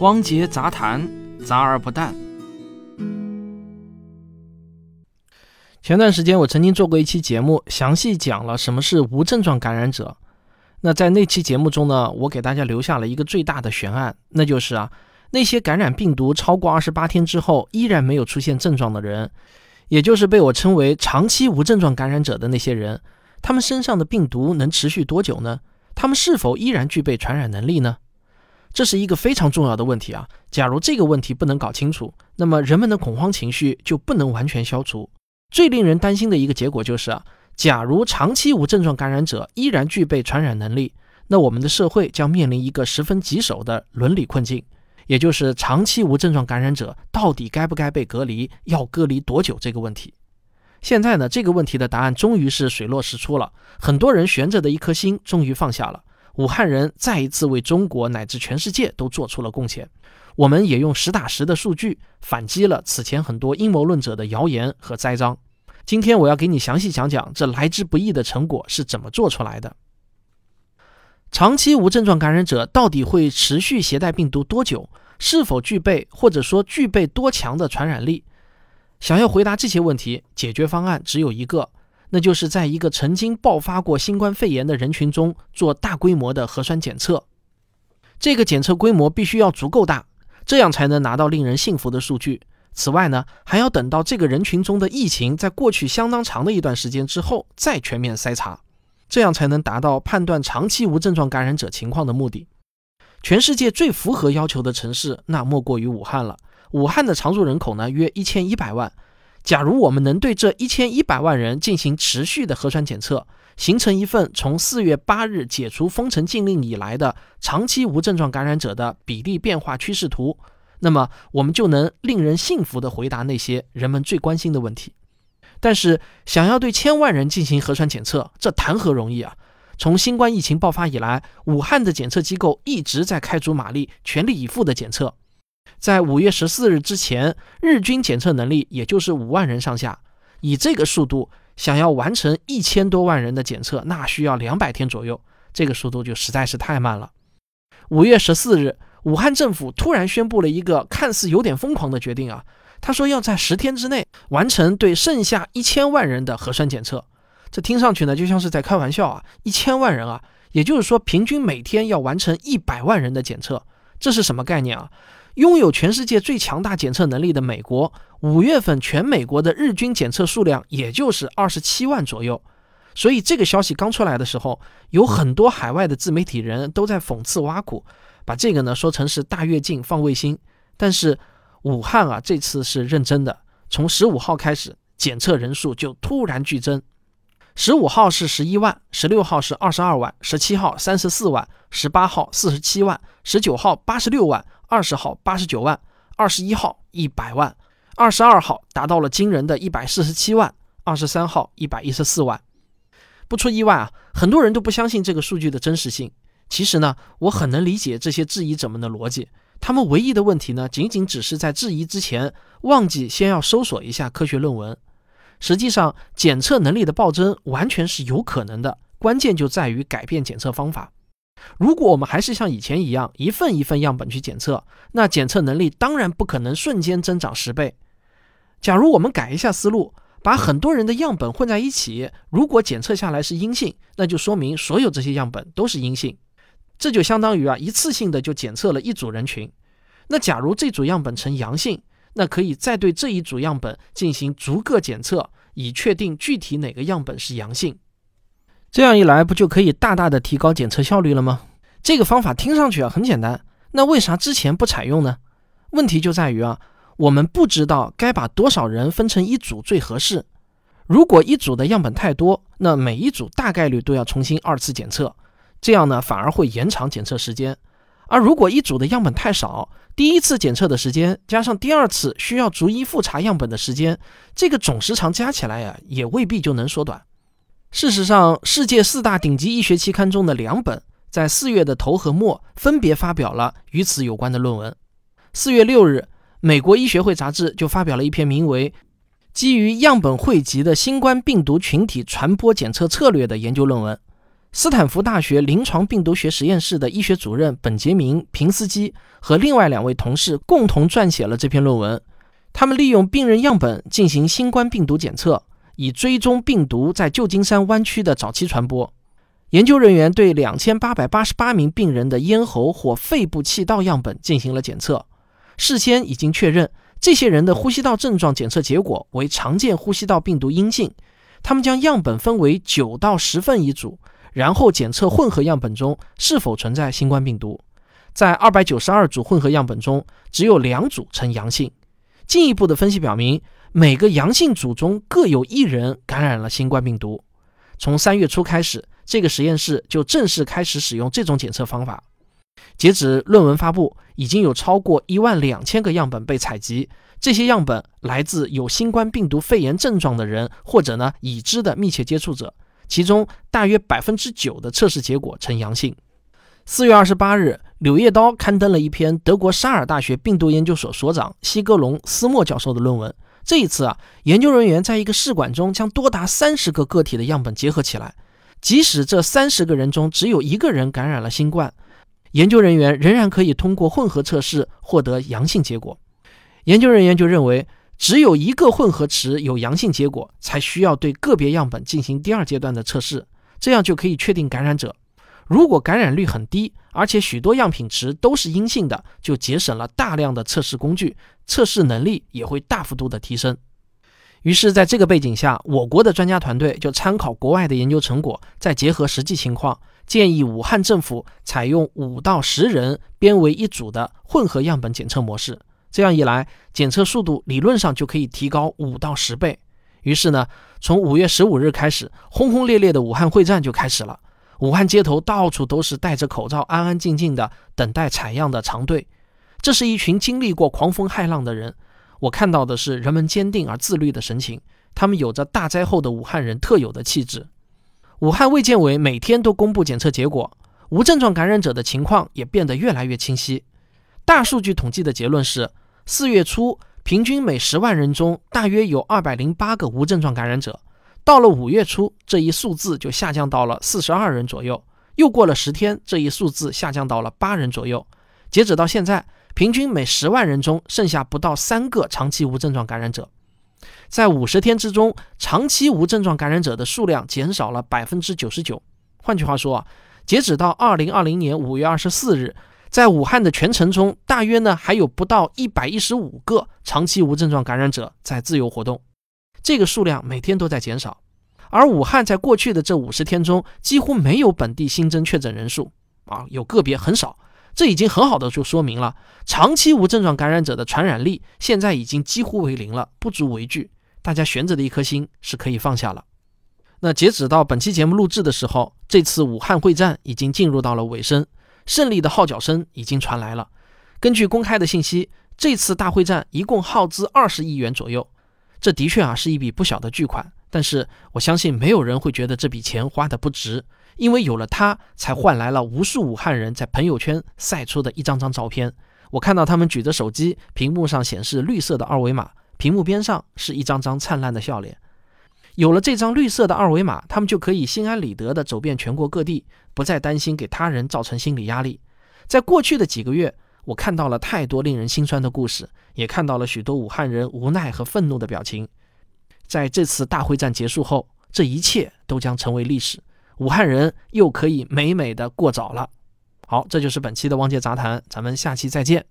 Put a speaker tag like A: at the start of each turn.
A: 汪杰杂谈，杂而不淡。前段时间我曾经做过一期节目，详细讲了什么是无症状感染者。那在那期节目中呢，我给大家留下了一个最大的悬案，那就是啊，那些感染病毒超过二十八天之后依然没有出现症状的人，也就是被我称为长期无症状感染者的那些人，他们身上的病毒能持续多久呢？他们是否依然具备传染能力呢？这是一个非常重要的问题啊！假如这个问题不能搞清楚，那么人们的恐慌情绪就不能完全消除。最令人担心的一个结果就是啊，假如长期无症状感染者依然具备传染能力，那我们的社会将面临一个十分棘手的伦理困境，也就是长期无症状感染者到底该不该被隔离，要隔离多久这个问题。现在呢，这个问题的答案终于是水落石出了，很多人悬着的一颗心终于放下了。武汉人再一次为中国乃至全世界都做出了贡献。我们也用实打实的数据反击了此前很多阴谋论者的谣言和栽赃。今天我要给你详细讲讲这来之不易的成果是怎么做出来的。长期无症状感染者到底会持续携带病毒多久？是否具备或者说具备多强的传染力？想要回答这些问题，解决方案只有一个，那就是在一个曾经爆发过新冠肺炎的人群中做大规模的核酸检测。这个检测规模必须要足够大，这样才能拿到令人信服的数据。此外呢，还要等到这个人群中的疫情在过去相当长的一段时间之后再全面筛查，这样才能达到判断长期无症状感染者情况的目的。全世界最符合要求的城市，那莫过于武汉了。武汉的常住人口呢约一千一百万，假如我们能对这一千一百万人进行持续的核酸检测，形成一份从四月八日解除封城禁令以来的长期无症状感染者的比例变化趋势图，那么我们就能令人信服地回答那些人们最关心的问题。但是，想要对千万人进行核酸检测，这谈何容易啊！从新冠疫情爆发以来，武汉的检测机构一直在开足马力、全力以赴地检测。在五月十四日之前，日均检测能力也就是五万人上下。以这个速度，想要完成一千多万人的检测，那需要两百天左右。这个速度就实在是太慢了。五月十四日，武汉政府突然宣布了一个看似有点疯狂的决定啊！他说要在十天之内完成对剩下一千万人的核酸检测。这听上去呢，就像是在开玩笑啊！一千万人啊，也就是说平均每天要完成一百万人的检测，这是什么概念啊？拥有全世界最强大检测能力的美国，五月份全美国的日均检测数量也就是二十七万左右。所以这个消息刚出来的时候，有很多海外的自媒体人都在讽刺挖苦，把这个呢说成是大跃进放卫星。但是武汉啊，这次是认真的，从十五号开始，检测人数就突然剧增。十五号是十一万，十六号是二十二万，十七号三十四万，十八号四十七万，十九号八十六万。二十号八十九万，二十一号一百万，二十二号达到了惊人的一百四十七万，二十三号一百一十四万。不出意外啊，很多人都不相信这个数据的真实性。其实呢，我很能理解这些质疑者们的逻辑。他们唯一的问题呢，仅仅只是在质疑之前忘记先要搜索一下科学论文。实际上，检测能力的暴增完全是有可能的，关键就在于改变检测方法。如果我们还是像以前一样一份一份样本去检测，那检测能力当然不可能瞬间增长十倍。假如我们改一下思路，把很多人的样本混在一起，如果检测下来是阴性，那就说明所有这些样本都是阴性，这就相当于啊一次性的就检测了一组人群。那假如这组样本呈阳性，那可以再对这一组样本进行逐个检测，以确定具体哪个样本是阳性。这样一来，不就可以大大的提高检测效率了吗？这个方法听上去啊很简单，那为啥之前不采用呢？问题就在于啊，我们不知道该把多少人分成一组最合适。如果一组的样本太多，那每一组大概率都要重新二次检测，这样呢反而会延长检测时间。而如果一组的样本太少，第一次检测的时间加上第二次需要逐一复查样本的时间，这个总时长加起来呀，也未必就能缩短。事实上，世界四大顶级医学期刊中的两本，在四月的头和末分别发表了与此有关的论文。四月六日，美国医学会杂志就发表了一篇名为《基于样本汇集的新冠病毒群体传播检测策略》的研究论文。斯坦福大学临床病毒学实验室的医学主任本杰明·平斯基和另外两位同事共同撰写了这篇论文。他们利用病人样本进行新冠病毒检测，以追踪病毒在旧金山湾区的早期传播。研究人员对两千八百八十八名病人的咽喉或肺部气道样本进行了检测，事先已经确认这些人的呼吸道症状检测结果为常见呼吸道病毒阴性。他们将样本分为九到十份一组。然后检测混合样本中是否存在新冠病毒，在二百九十二组混合样本中，只有两组呈阳性。进一步的分析表明，每个阳性组中各有一人感染了新冠病毒。从三月初开始，这个实验室就正式开始使用这种检测方法。截止论文发布，已经有超过一万两千个样本被采集，这些样本来自有新冠病毒肺炎症状的人，或者呢已知的密切接触者。其中大约百分之九的测试结果呈阳性。四月二十八日，《柳叶刀》刊登了一篇德国沙尔大学病毒研究所所长西格隆斯莫教授的论文。这一次啊，研究人员在一个试管中将多达三十个个体的样本结合起来，即使这三十个人中只有一个人感染了新冠，研究人员仍然可以通过混合测试获得阳性结果。研究人员就认为。只有一个混合池有阳性结果，才需要对个别样本进行第二阶段的测试，这样就可以确定感染者。如果感染率很低，而且许多样品池都是阴性的，就节省了大量的测试工具，测试能力也会大幅度的提升。于是，在这个背景下，我国的专家团队就参考国外的研究成果，再结合实际情况，建议武汉政府采用五到十人编为一组的混合样本检测模式。这样一来，检测速度理论上就可以提高五到十倍。于是呢，从五月十五日开始，轰轰烈烈的武汉会战就开始了。武汉街头到处都是戴着口罩、安安静静的等待采样的长队。这是一群经历过狂风骇浪的人。我看到的是人们坚定而自律的神情，他们有着大灾后的武汉人特有的气质。武汉卫健委每天都公布检测结果，无症状感染者的情况也变得越来越清晰。大数据统计的结论是，四月初平均每十万人中大约有二百零八个无症状感染者，到了五月初，这一数字就下降到了四十二人左右。又过了十天，这一数字下降到了八人左右。截止到现在，平均每十万人中剩下不到三个长期无症状感染者。在五十天之中，长期无症状感染者的数量减少了百分之九十九。换句话说，截止到二零二零年五月二十四日。在武汉的全城中，大约呢还有不到一百一十五个长期无症状感染者在自由活动，这个数量每天都在减少。而武汉在过去的这五十天中，几乎没有本地新增确诊人数，啊，有个别很少，这已经很好的就说明了长期无症状感染者的传染力现在已经几乎为零了，不足为惧。大家悬着的一颗心是可以放下了。那截止到本期节目录制的时候，这次武汉会战已经进入到了尾声。胜利的号角声已经传来了。根据公开的信息，这次大会战一共耗资二十亿元左右，这的确啊是一笔不小的巨款。但是我相信没有人会觉得这笔钱花的不值，因为有了它，才换来了无数武汉人在朋友圈晒出的一张张照片。我看到他们举着手机，屏幕上显示绿色的二维码，屏幕边上是一张张灿烂的笑脸。有了这张绿色的二维码，他们就可以心安理得地走遍全国各地，不再担心给他人造成心理压力。在过去的几个月，我看到了太多令人心酸的故事，也看到了许多武汉人无奈和愤怒的表情。在这次大会战结束后，这一切都将成为历史，武汉人又可以美美的过早了。好，这就是本期的汪杰杂谈，咱们下期再见。